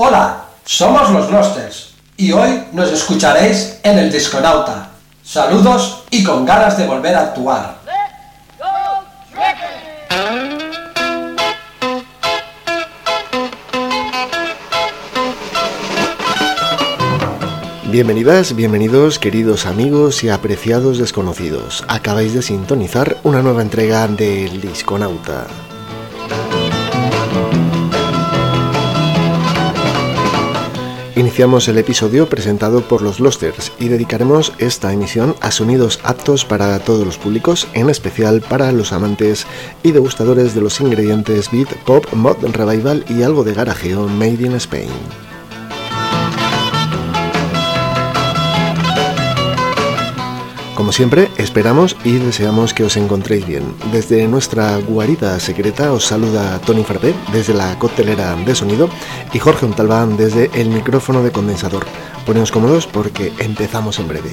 Hola, somos los Glosters y hoy nos escucharéis en el Disconauta. Saludos y con ganas de volver a actuar. Bienvenidas, bienvenidos queridos amigos y apreciados desconocidos. Acabáis de sintonizar una nueva entrega del Disconauta. Iniciamos el episodio presentado por los Losters y dedicaremos esta emisión a sonidos aptos para todos los públicos, en especial para los amantes y degustadores de los ingredientes beat, pop, mod, revival y algo de garajeo made in Spain. Como siempre, esperamos y deseamos que os encontréis bien. Desde nuestra guarida secreta os saluda Tony Frappé desde la coctelera de sonido y Jorge Untalbán desde el micrófono de condensador. Poneos cómodos porque empezamos en breve.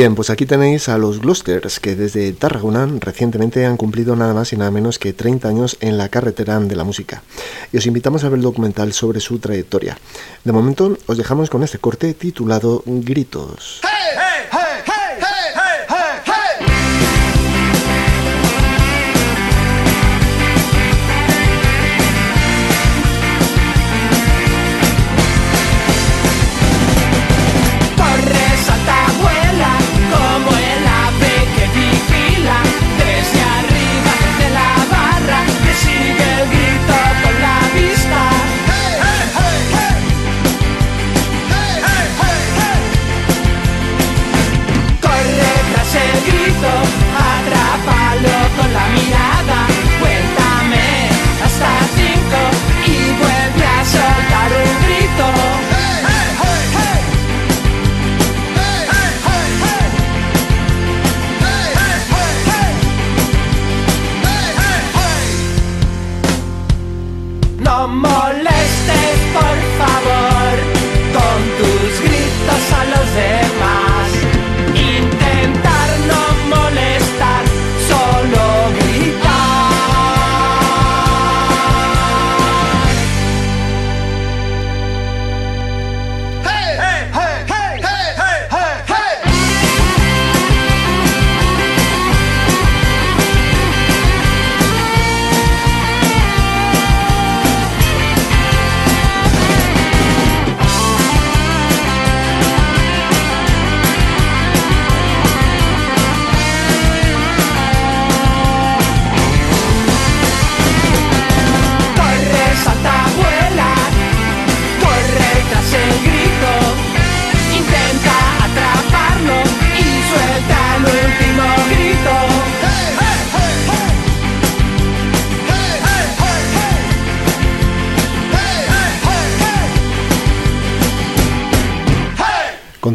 Bien, pues aquí tenéis a los Glosters, que desde Tarragona recientemente han cumplido nada más y nada menos que 30 años en la carretera de la música. Y os invitamos a ver el documental sobre su trayectoria. De momento, os dejamos con este corte titulado Gritos.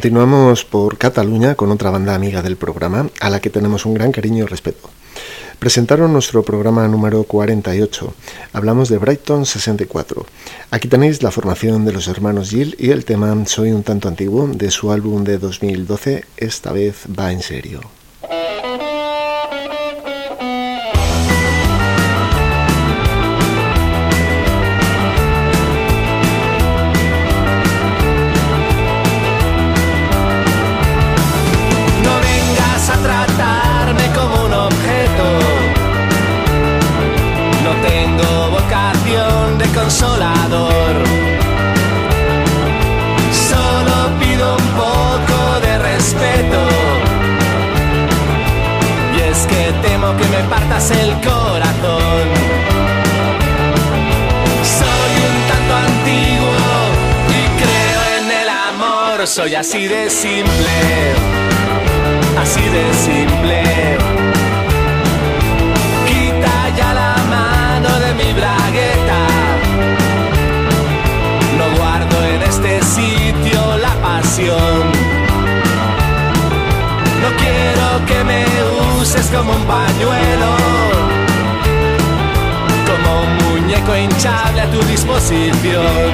Continuamos por Cataluña con otra banda amiga del programa, a la que tenemos un gran cariño y respeto. Presentaron nuestro programa número 48. Hablamos de Brighton 64. Aquí tenéis la formación de los hermanos Gill y el tema Soy un tanto antiguo de su álbum de 2012, esta vez va en serio. Rotas el corazón. Soy un tanto antiguo y creo en el amor. Soy así de simple, así de simple. Como un pañuelo, como un muñeco hinchable a tu disposición.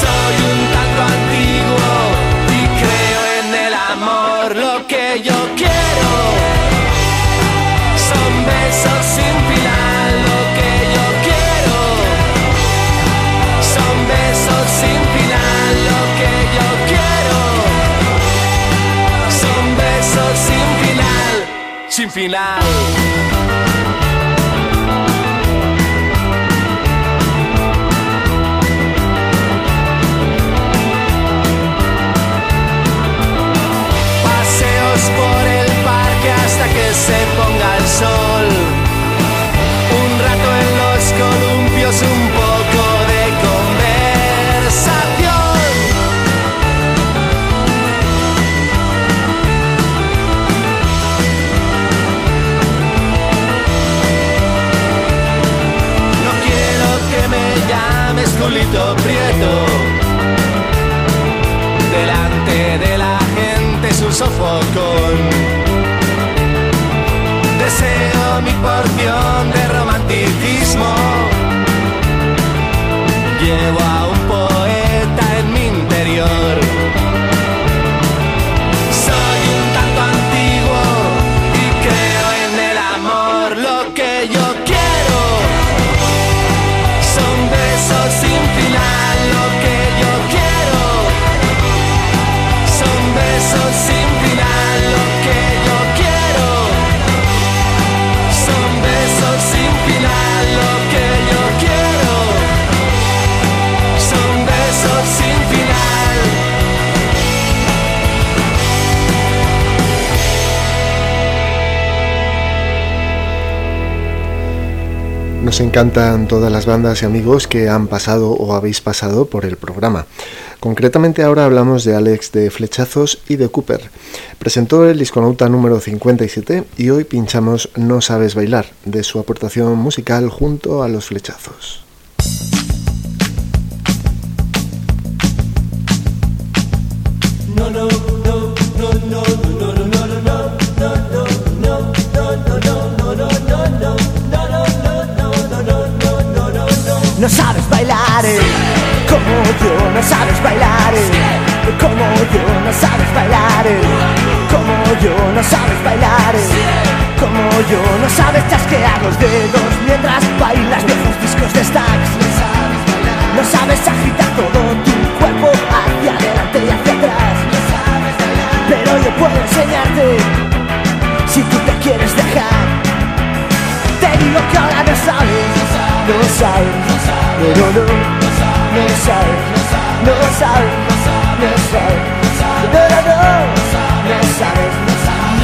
Soy un tanto antiguo y creo en el amor, lo que yo quiero son besos sin sin final. Encantan todas las bandas y amigos que han pasado o habéis pasado por el programa. Concretamente ahora hablamos de Alex de Flechazos y de Cooper. Presentó el disconauta número 57 y hoy pinchamos No sabes bailar, de su aportación musical junto a los flechazos. No sabes bailar eh, como yo, no sabes bailar eh, como yo, no sabes bailar eh, como yo, no sabes bailar como yo, no sabes chasquear los dedos mientras bailas viejos discos de stacks. No sabes agitar todo tu cuerpo hacia adelante y hacia atrás. Pero yo puedo enseñarte si tú te quieres dejar. Te digo que ahora no sabes, no sabes, no, no, no, no sabes, no sabes, no sabes, no, no, no, no sabes, no sabes.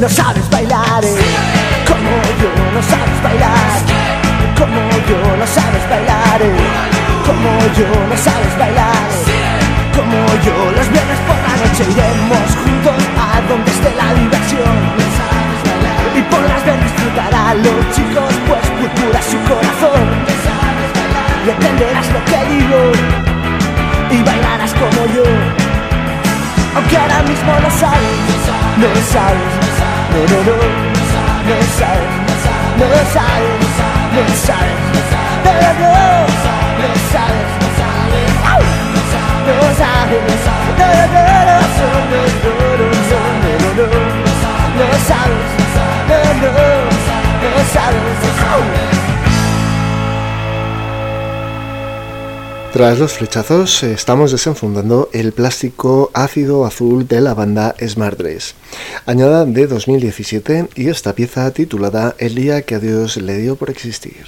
No sabes bailar eh, yo, no sabes bailar como yo. Los viernes por la noche iremos juntos a donde esté la diversión y podrás ver disfrutar a los chicos, pues purpura su corazón y entenderás lo que digo y bailarás como yo. Aunque ahora mismo no sabes, no sabes, no, no, no, no sabes, no sabes, no sabes, no, no, no sabes, Tras los flechazos, estamos desenfundando el plástico ácido azul de la banda Smart Dress, añada de 2017 y esta pieza titulada El día que a Dios le dio por existir.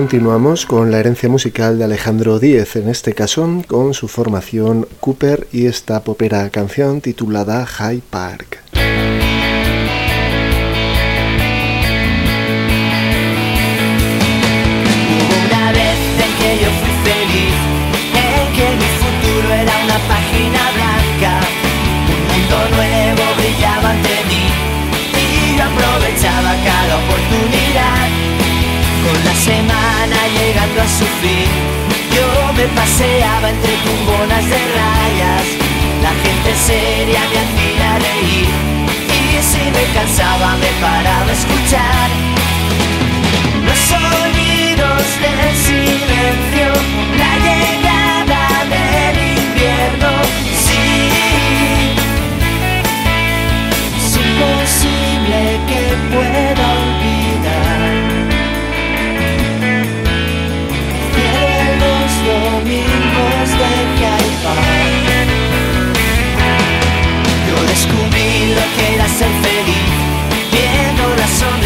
Continuamos con la herencia musical de Alejandro Díez, en este caso con su formación Cooper y esta popera canción titulada High Park. Yo me paseaba entre tumbonas de rayas, la gente seria me hacía reír. Y si me cansaba me paraba a escuchar.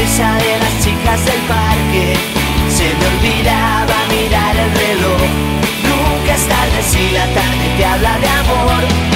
de las chicas del parque. Se me olvidaba mirar el reloj. Nunca es tarde si la tarde te habla de amor.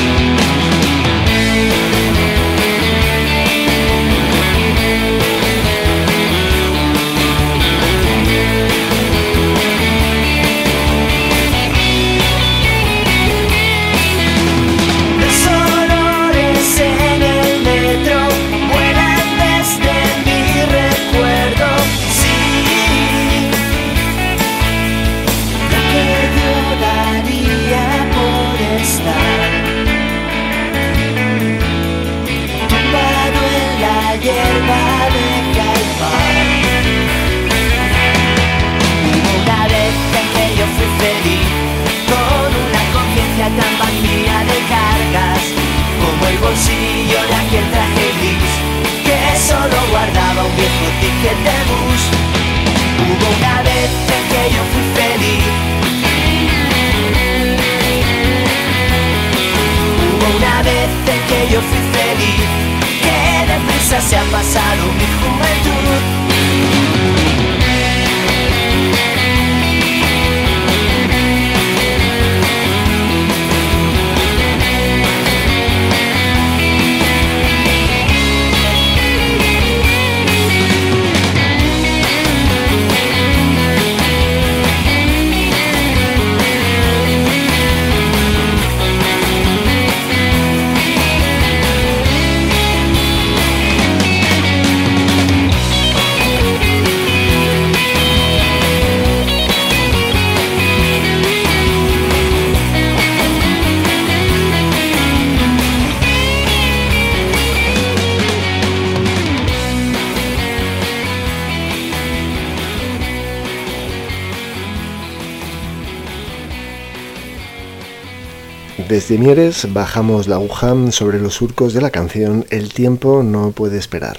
Desde Mieres bajamos la aguja sobre los surcos de la canción El tiempo no puede esperar,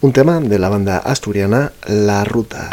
un tema de la banda asturiana La Ruta.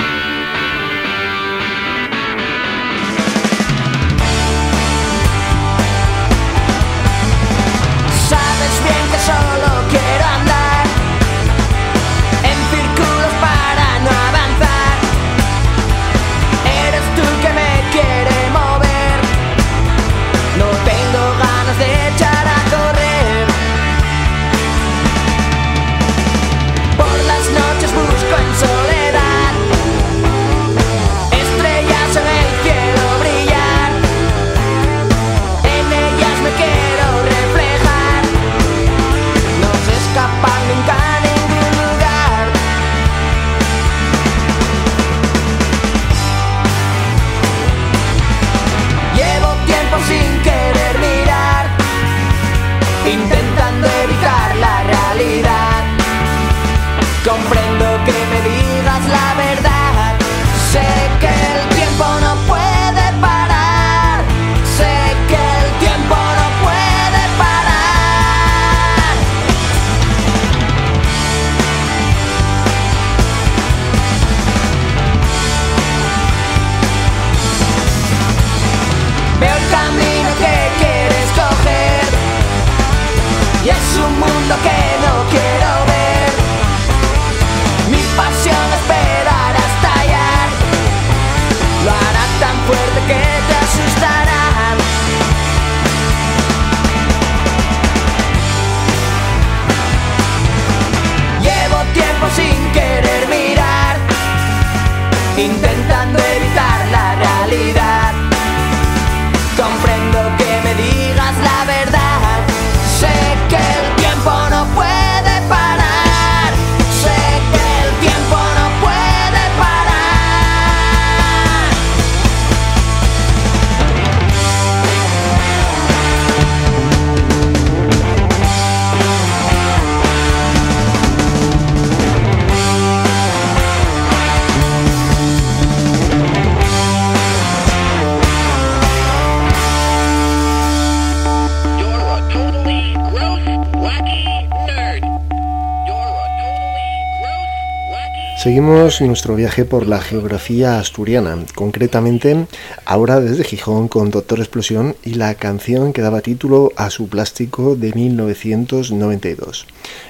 Seguimos nuestro viaje por la geografía asturiana, concretamente ahora desde Gijón con Doctor Explosión y la canción que daba título a su plástico de 1992,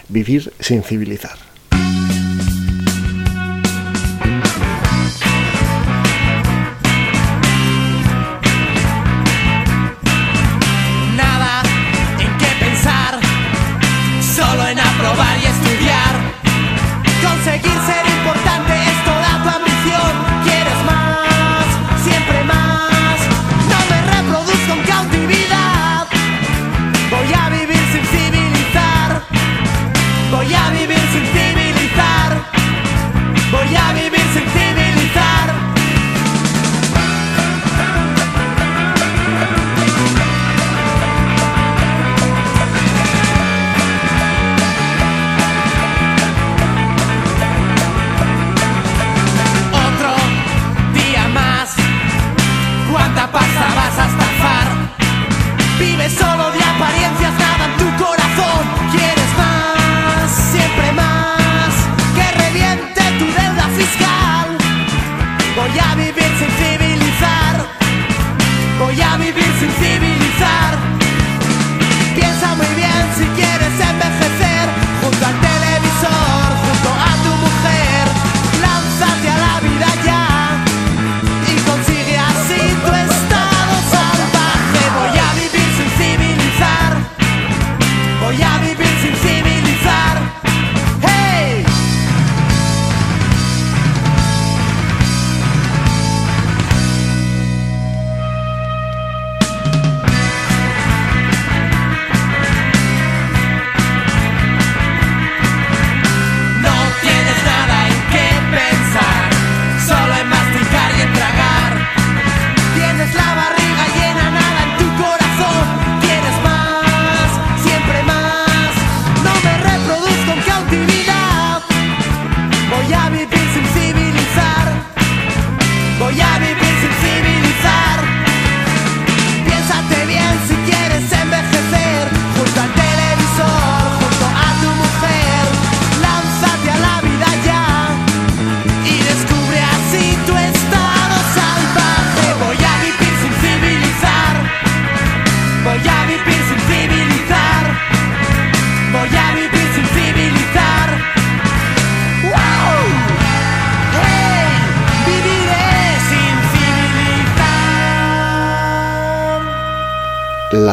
Vivir sin civilizar.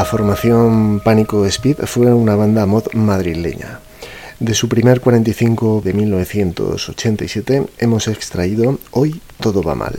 La formación Pánico Speed fue una banda mod madrileña. De su primer 45 de 1987 hemos extraído Hoy todo va mal.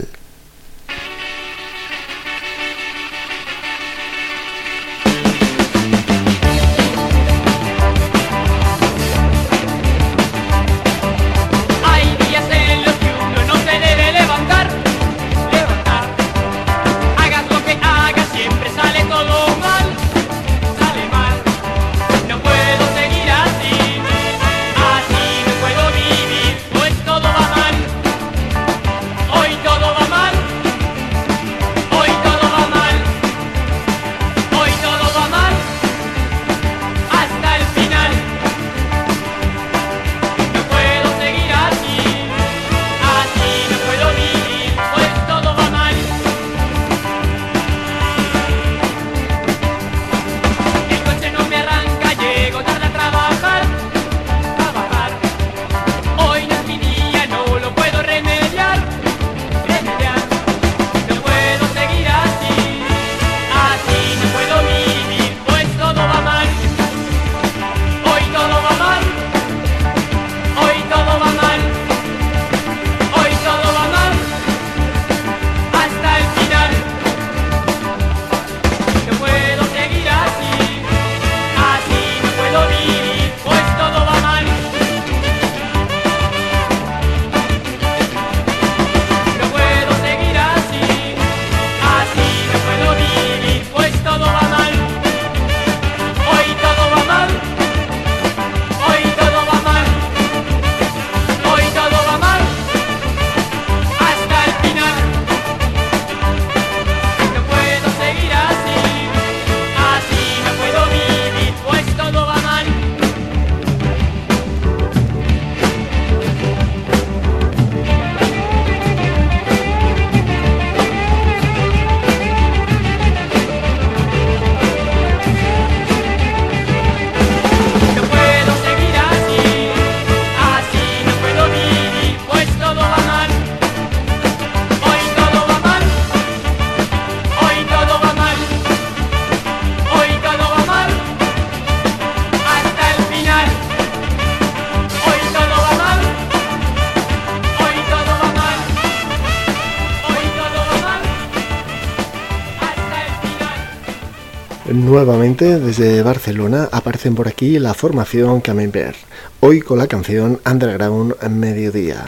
Nuevamente desde Barcelona aparecen por aquí la formación Camembert, hoy con la canción Underground Mediodía.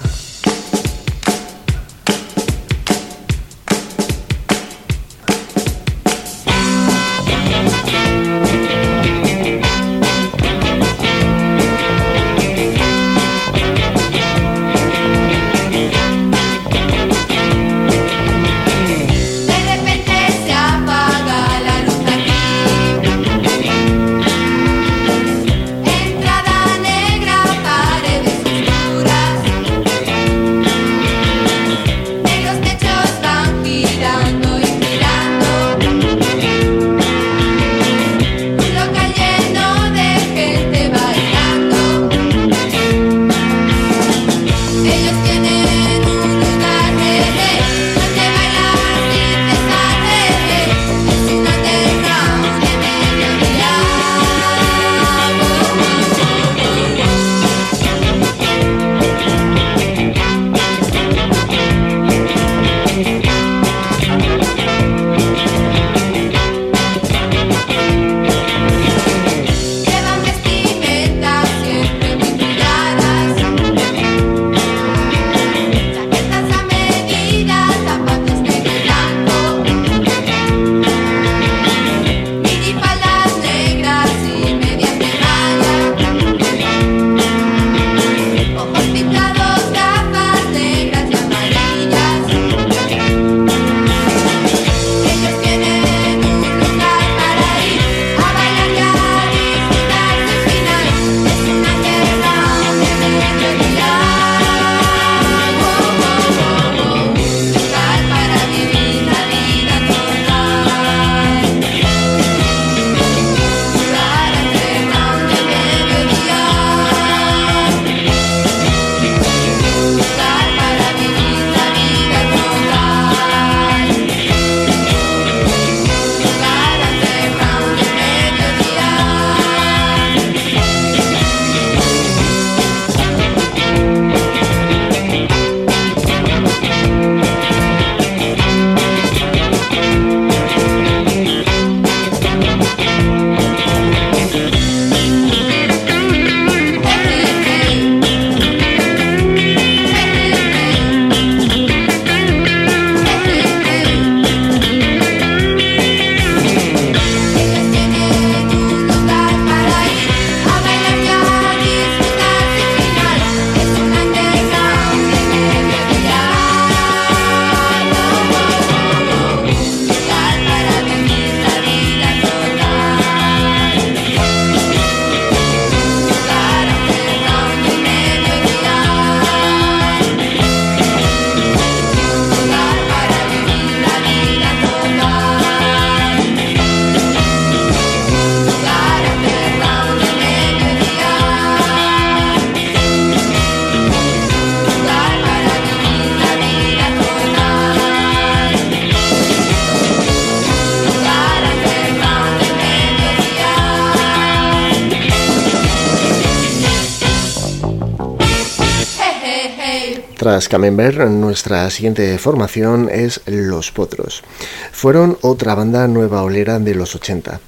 Tras Camembert, nuestra siguiente formación es Los Potros. Fueron otra banda nueva olera de los 80.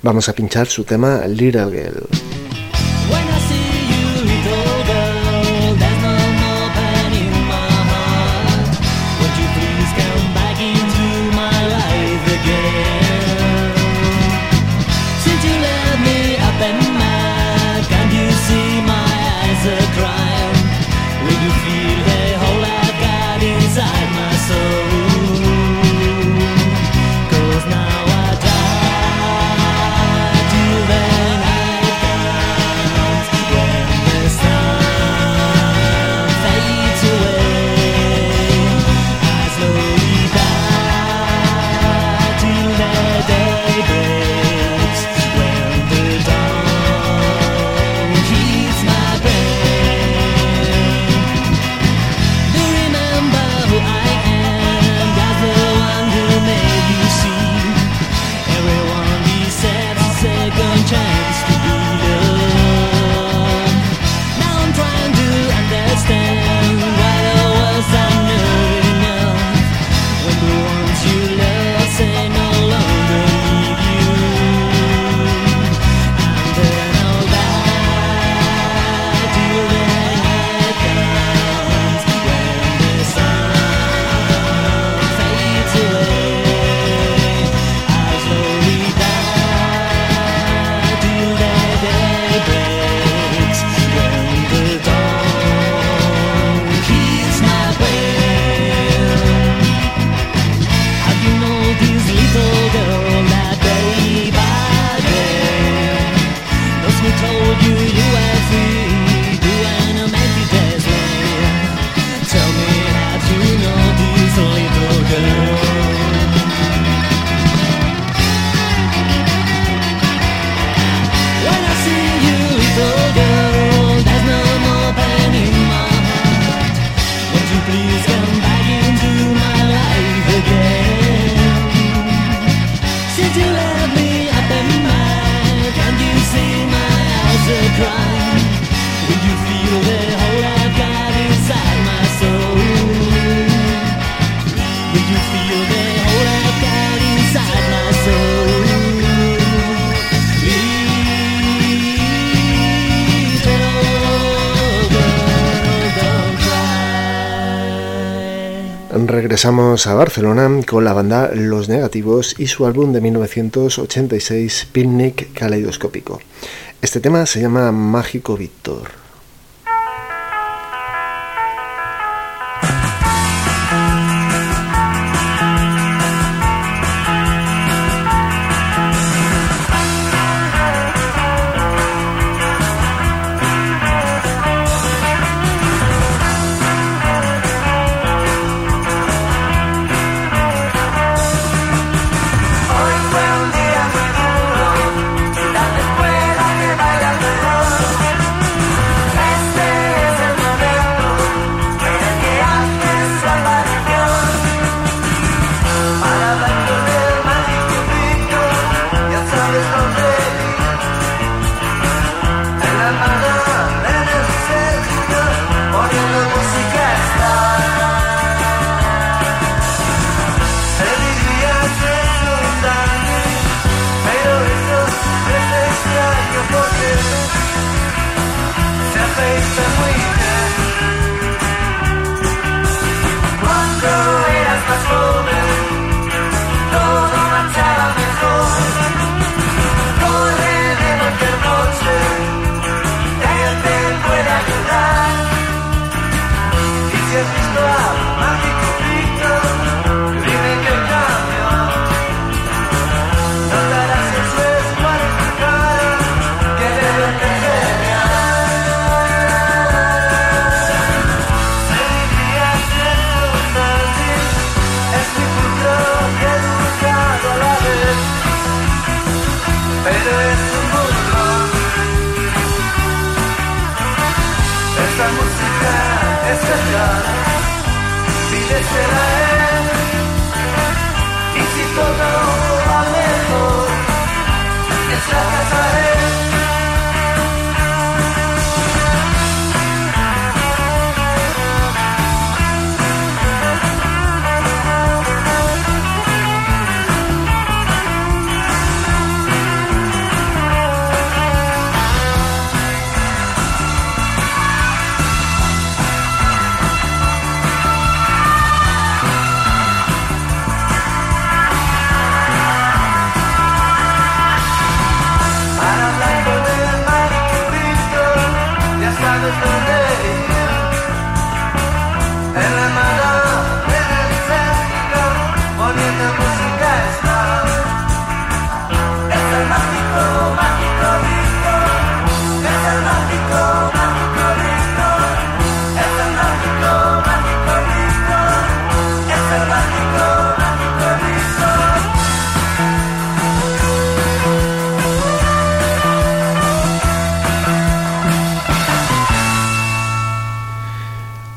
Vamos a pinchar su tema Little Girl. Regresamos a Barcelona con la banda Los Negativos y su álbum de 1986 Picnic Caleidoscópico. Este tema se llama Mágico Víctor. despertar, si le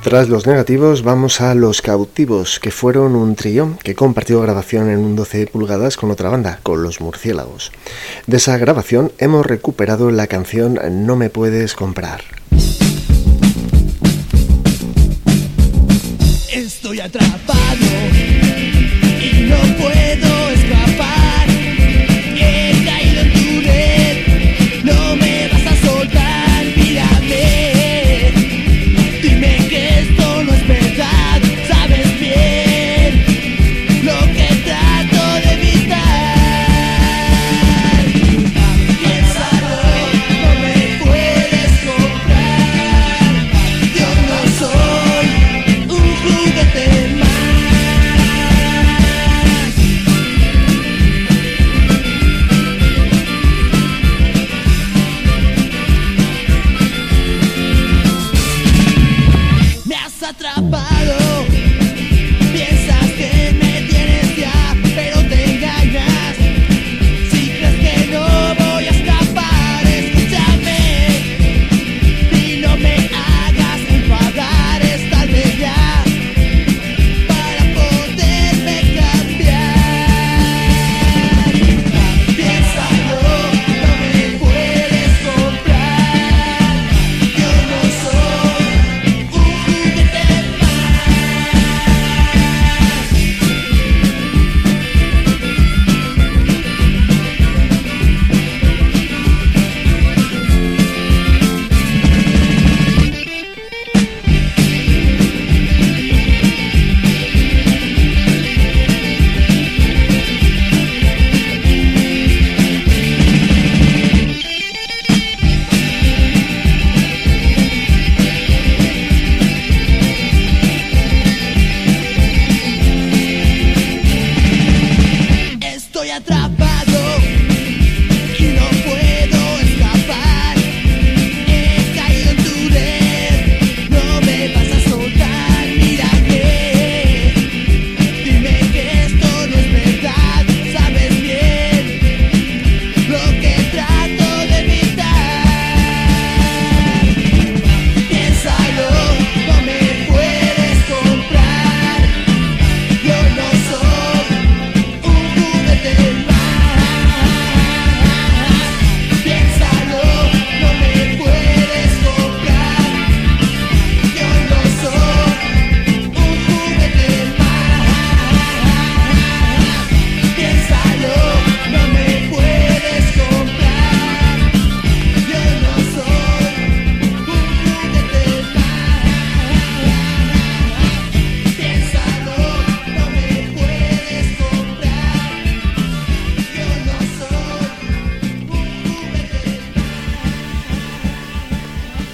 Tras los negativos vamos a Los Cautivos, que fueron un trío que compartió grabación en un 12 pulgadas con otra banda, con Los Murciélagos. De esa grabación hemos recuperado la canción No me puedes comprar. Estoy atrapado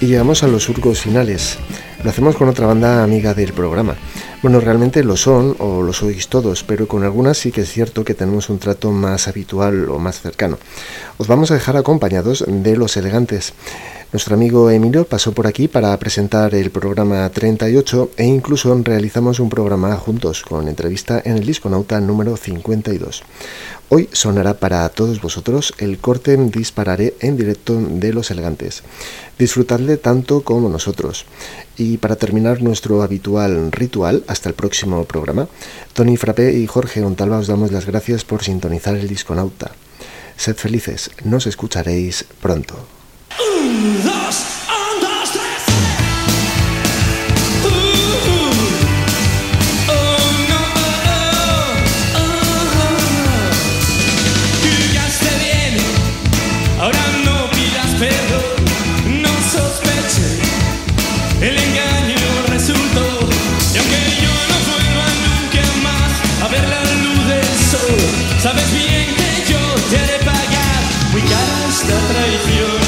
Y llegamos a los surcos finales. Lo hacemos con otra banda amiga del programa. Bueno, realmente lo son, o lo sois todos, pero con algunas sí que es cierto que tenemos un trato más habitual o más cercano. Os vamos a dejar acompañados de Los Elegantes. Nuestro amigo Emilio pasó por aquí para presentar el programa 38 e incluso realizamos un programa juntos con entrevista en el Disconauta número 52. Hoy sonará para todos vosotros el corte Dispararé en directo de Los Elegantes. Disfrutadle tanto como nosotros. Y para terminar nuestro habitual ritual, hasta el próximo programa, Tony Frappé y Jorge Ontalva os damos las gracias por sintonizar el Disconauta. Sed felices, nos escucharéis pronto. Dos, un, dos, tres. Oh, no, oh, oh. Jugaste bien, ahora no pidas perdón, no sospeches, el engaño resultó. Y aunque yo no vuelva nunca más a ver la luz del sol, sabes bien que yo te haré pagar cara esta traición.